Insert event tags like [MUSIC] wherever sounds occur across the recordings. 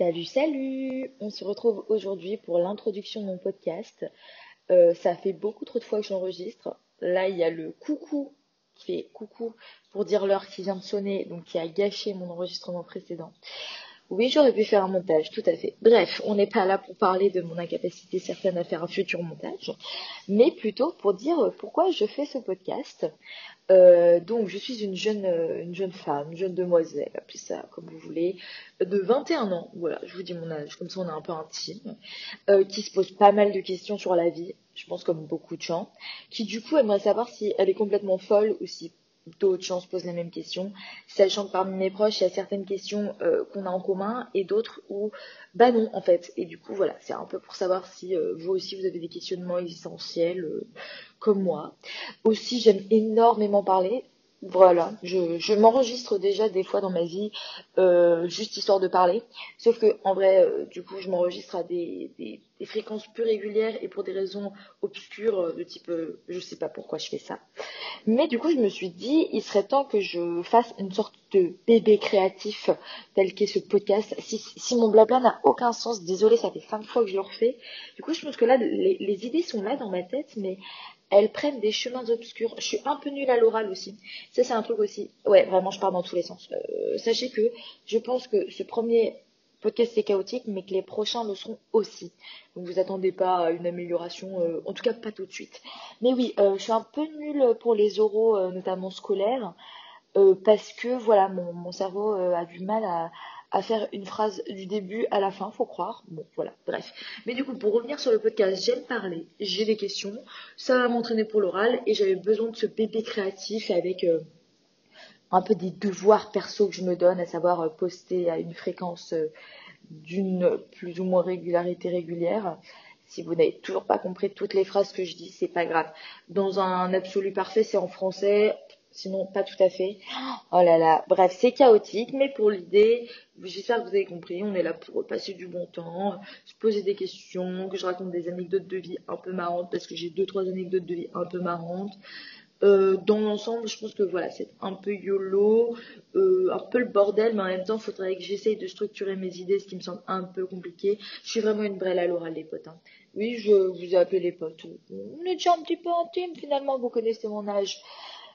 Salut, salut On se retrouve aujourd'hui pour l'introduction de mon podcast. Euh, ça fait beaucoup trop de fois que j'enregistre. Là, il y a le coucou qui fait coucou pour dire l'heure qui vient de sonner, donc qui a gâché mon enregistrement précédent. Oui, j'aurais pu faire un montage, tout à fait. Bref, on n'est pas là pour parler de mon incapacité certaine à faire un futur montage, mais plutôt pour dire pourquoi je fais ce podcast. Euh, donc, je suis une jeune, euh, une jeune femme, une jeune demoiselle, appelez ça comme vous voulez, de 21 ans, voilà, je vous dis mon âge, comme ça on est un peu intime, euh, qui se pose pas mal de questions sur la vie, je pense comme beaucoup de gens, qui du coup aimerait savoir si elle est complètement folle ou si d'autres gens se posent la même question, sachant que parmi mes proches, il y a certaines questions euh, qu'on a en commun et d'autres où, bah non, en fait. Et du coup, voilà, c'est un peu pour savoir si euh, vous aussi vous avez des questionnements existentiels euh, comme moi. Aussi, j'aime énormément parler. Voilà, je, je m'enregistre déjà des fois dans ma vie, euh, juste histoire de parler. Sauf que en vrai, euh, du coup, je m'enregistre à des, des, fréquences plus régulières et pour des raisons obscures euh, de type, je sais pas pourquoi je fais ça. Mais du coup, je me suis dit, il serait temps que je fasse une sorte de bébé créatif tel qu'est ce podcast. Si, si mon blabla n'a aucun sens, désolé, ça fait cinq fois que je le refais. Du coup, je pense que là, les, les idées sont là dans ma tête, mais elles prennent des chemins obscurs. Je suis un peu nulle à l'oral aussi. Ça, c'est un truc aussi. Ouais, vraiment, je pars dans tous les sens. Euh, sachez que je pense que ce premier podcast c'est chaotique, mais que les prochains le seront aussi. Donc vous attendez pas à une amélioration, euh, en tout cas pas tout de suite. Mais oui, euh, je suis un peu nulle pour les oraux, notamment scolaires, parce que voilà, mon cerveau a du mal à, à faire une phrase du début à la fin, faut croire. Bon, voilà, bref. Mais du coup, pour revenir sur le podcast, j'aime parler, j'ai des questions, ça va m'entraîner pour l'oral et j'avais besoin de ce bébé créatif avec euh, un peu des devoirs perso que je me donne, à savoir euh, poster à une fréquence euh, d'une plus ou moins régularité régulière. Si vous n'avez toujours pas compris toutes les phrases que je dis, c'est pas grave. Dans un absolu parfait, c'est en français sinon pas tout à fait. Oh là là, bref, c'est chaotique, mais pour l'idée, j'espère que vous avez compris, on est là pour passer du bon temps, se poser des questions, que je raconte des anecdotes de vie un peu marrantes, parce que j'ai deux, trois anecdotes de vie un peu marrantes. Euh, dans l'ensemble, je pense que voilà, c'est un peu YOLO, euh, un peu le bordel, mais en même temps, il faudrait que j'essaye de structurer mes idées, ce qui me semble un peu compliqué. Je suis vraiment une brêle à l'oral, les potes. Hein. Oui, je vous ai appelé les potes. On est déjà un petit peu intime, finalement, vous connaissez mon âge.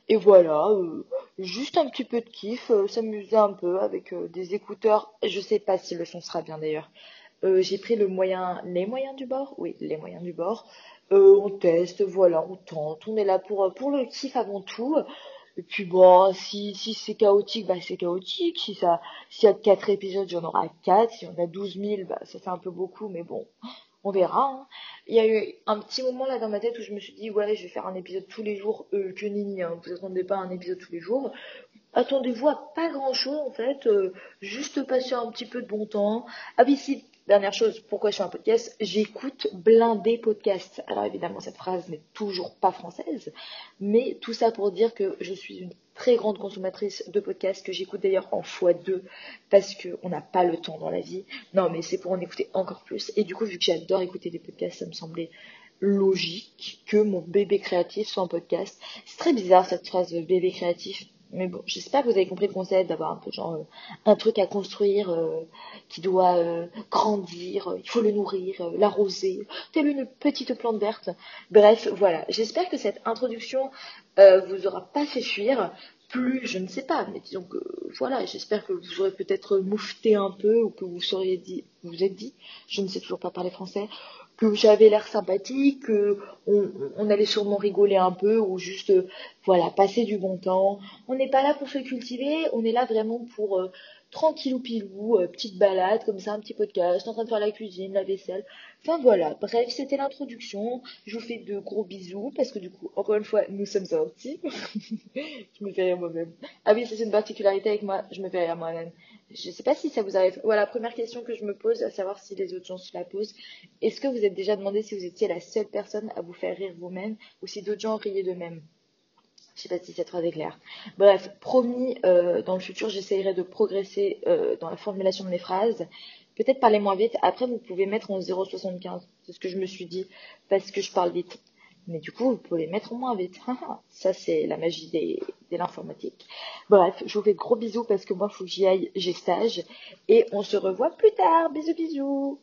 Et voilà, euh, juste un petit peu de kiff, euh, s'amuser un peu avec euh, des écouteurs. Je sais pas si le son sera bien d'ailleurs. J'ai pris le moyen, les moyens du bord, oui, les moyens du bord. On teste, voilà, on tente. On est là pour pour le kiff avant tout. Et puis bon, si si c'est chaotique, bah c'est chaotique. Si ça, s'il y a quatre épisodes, j'en aurai quatre. Si on a douze mille, bah ça fait un peu beaucoup, mais bon, on verra. Hein. Il y a eu un petit moment là dans ma tête où je me suis dit ouais je vais faire un épisode tous les jours, euh, que nini, hein, vous attendez pas un épisode tous les jours. Attendez-vous à pas grand chose en fait, euh, juste passer un petit peu de bon temps. Ah oui dernière chose, pourquoi je fais un podcast? J'écoute blindé podcast. Alors évidemment cette phrase n'est toujours pas française, mais tout ça pour dire que je suis une très grande consommatrice de podcasts que j'écoute d'ailleurs en x2 parce qu'on n'a pas le temps dans la vie. Non, mais c'est pour en écouter encore plus. Et du coup, vu que j'adore écouter des podcasts, ça me semblait logique que mon bébé créatif soit un podcast. C'est très bizarre cette phrase bébé créatif mais bon, j'espère que vous avez compris le concept d'avoir un peu genre euh, un truc à construire euh, qui doit euh, grandir, il faut le nourrir, l'arroser, telle une petite plante verte. Bref, voilà. J'espère que cette introduction vous aura pas fait fuir. Plus, je ne sais pas, mais disons que voilà, j'espère que vous aurez peut-être moufté un peu ou que vous seriez dit, vous êtes dit, je ne sais toujours pas parler français, que j'avais l'air sympathique, que on, on, allait sûrement rigoler un peu ou juste euh, voilà passer du bon temps. On n'est pas là pour se cultiver, on est là vraiment pour euh, tranquillou pilou, euh, petite balade comme ça, un petit podcast, en train de faire la cuisine, la vaisselle. Enfin voilà, bref, c'était l'introduction. Je vous fais de gros bisous parce que du coup, encore une fois, nous sommes sortis. [LAUGHS] je me fais rire moi-même. Ah oui, c'est une particularité avec moi, je me fais rire moi-même. Je ne sais pas si ça vous arrive. Voilà, première question que je me pose, à savoir si les autres gens se la posent. Est-ce que vous êtes déjà demandé si vous étiez la seule personne à vous faire rire vous-même ou si d'autres gens riaient d'eux-mêmes? Je sais pas si cette phrase est claire. Bref, promis, euh, dans le futur, j'essayerai de progresser euh, dans la formulation de mes phrases. Peut-être parler moins vite. Après, vous pouvez mettre en 0,75. C'est ce que je me suis dit, parce que je parle vite. Mais du coup, vous pouvez les mettre moins vite. [LAUGHS] Ça, c'est la magie de l'informatique. Bref, je vous fais gros bisous parce que moi, il faut que j'y aille, j'ai stage. Et on se revoit plus tard. Bisous, bisous.